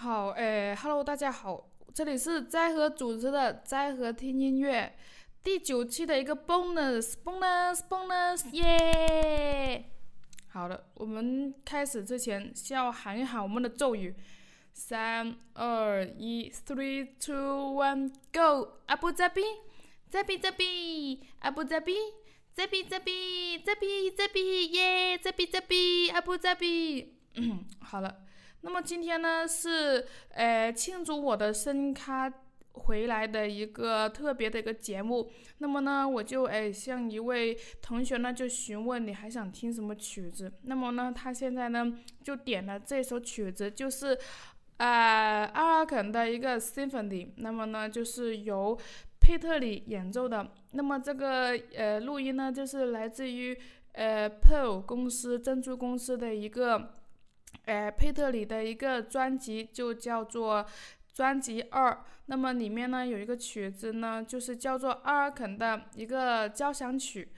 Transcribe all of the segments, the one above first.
好，诶，Hello，大家好，这里是斋和主持的斋和听音乐第九期的一个 bonus，bonus，bonus，耶！好的，我们开始之前先要喊一喊我们的咒语，三二一，three two one go，阿布扎比，扎比扎比，阿布扎比，扎比扎比，扎比扎比，耶，扎比扎比，阿布扎比，好了。那么今天呢是呃庆祝我的声咖回来的一个特别的一个节目。那么呢我就哎向一位同学呢就询问你还想听什么曲子。那么呢他现在呢就点了这首曲子，就是啊阿尔肯的一个 Symphony。那么呢就是由佩特里演奏的。那么这个呃录音呢就是来自于呃 Pearl 公司珍珠公司的一个。哎，佩特里的一个专辑就叫做专辑二，那么里面呢有一个曲子呢，就是叫做阿尔肯的一个交响曲。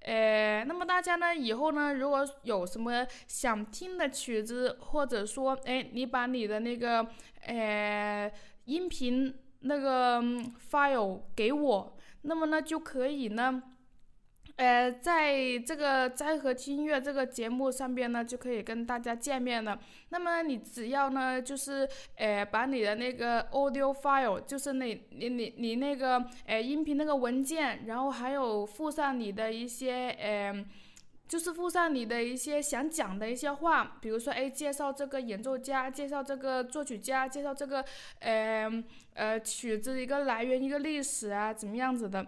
哎，那么大家呢以后呢，如果有什么想听的曲子，或者说哎，你把你的那个哎音频那个 file 给我，那么呢就可以呢。呃，在这个斋和听音乐这个节目上边呢，就可以跟大家见面了。那么你只要呢，就是呃，把你的那个 audio file，就是你你你你那个呃音频那个文件，然后还有附上你的一些呃，就是附上你的一些想讲的一些话，比如说哎，介绍这个演奏家，介绍这个作曲家，介绍这个呃呃曲子一个来源一个历史啊，怎么样子的。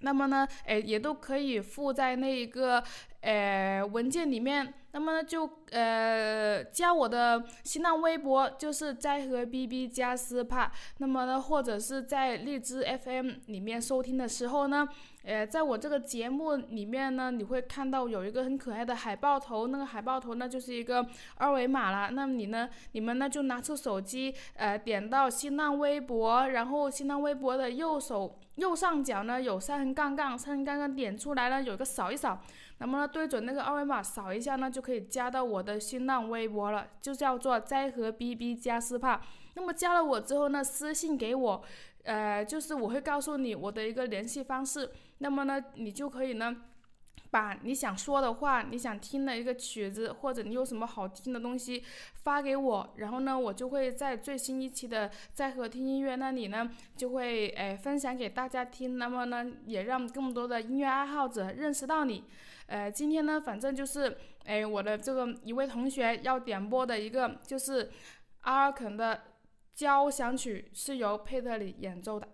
那么呢，哎，也都可以附在那一个呃文件里面。那么呢，就呃加我的新浪微博，就是斋和 BB 加斯帕。那么呢，或者是在荔枝 FM 里面收听的时候呢，呃，在我这个节目里面呢，你会看到有一个很可爱的海报头，那个海报头呢就是一个二维码了。那么你呢，你们呢就拿出手机，呃，点到新浪微博，然后新浪微博的右手右上角呢有三横杠杠，三横杠杠点出来呢有一个扫一扫。那么呢，对准那个二维码扫一下呢，就可以加到我的新浪微博了，就叫做斋和 BB 加斯帕。那么加了我之后呢，私信给我，呃，就是我会告诉你我的一个联系方式。那么呢，你就可以呢。把你想说的话，你想听的一个曲子，或者你有什么好听的东西发给我，然后呢，我就会在最新一期的在和听音乐那里呢，就会诶分享给大家听。那么呢，也让更多的音乐爱好者认识到你。呃，今天呢，反正就是哎我的这个一位同学要点播的一个就是阿尔肯的交响曲，是由佩特里演奏的。